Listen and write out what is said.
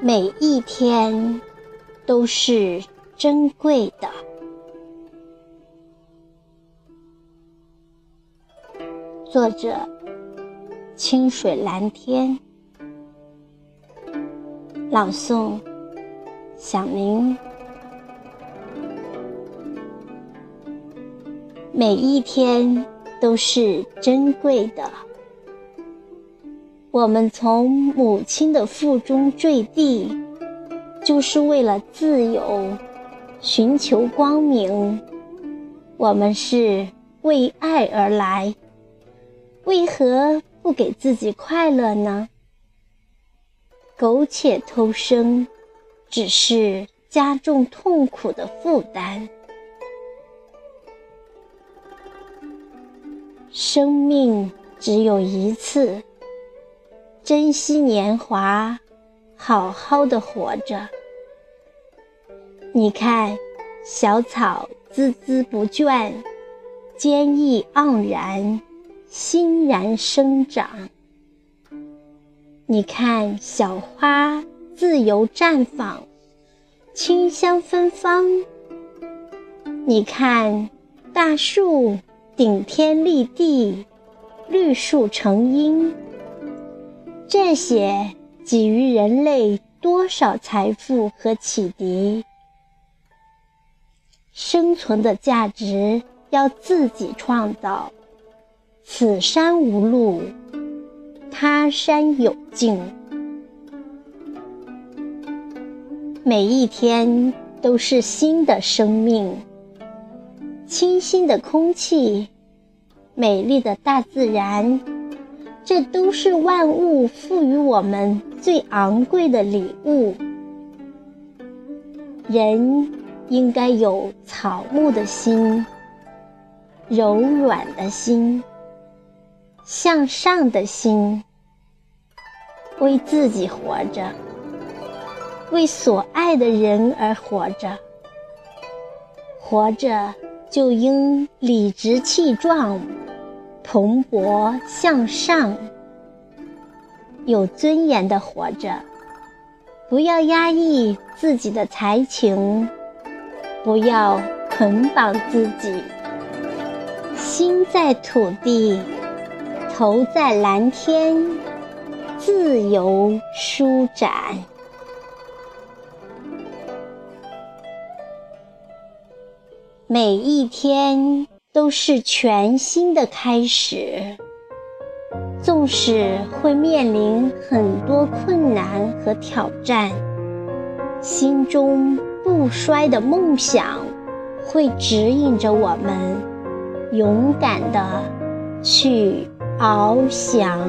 每一天都是珍贵的。作者：清水蓝天。朗诵：响铃。每一天都是珍贵的。我们从母亲的腹中坠地，就是为了自由，寻求光明。我们是为爱而来，为何不给自己快乐呢？苟且偷生，只是加重痛苦的负担。生命只有一次。珍惜年华，好好的活着。你看，小草孜孜不倦，坚毅盎然，欣然生长。你看，小花自由绽放，清香芬芳。你看，大树顶天立地，绿树成荫。这些给予人类多少财富和启迪？生存的价值要自己创造。此山无路，他山有径。每一天都是新的生命。清新的空气，美丽的大自然。这都是万物赋予我们最昂贵的礼物。人应该有草木的心，柔软的心，向上的心，为自己活着，为所爱的人而活着。活着就应理直气壮。蓬勃向上，有尊严的活着，不要压抑自己的才情，不要捆绑自己。心在土地，头在蓝天，自由舒展。每一天。都是全新的开始，纵使会面临很多困难和挑战，心中不衰的梦想会指引着我们，勇敢的去翱翔。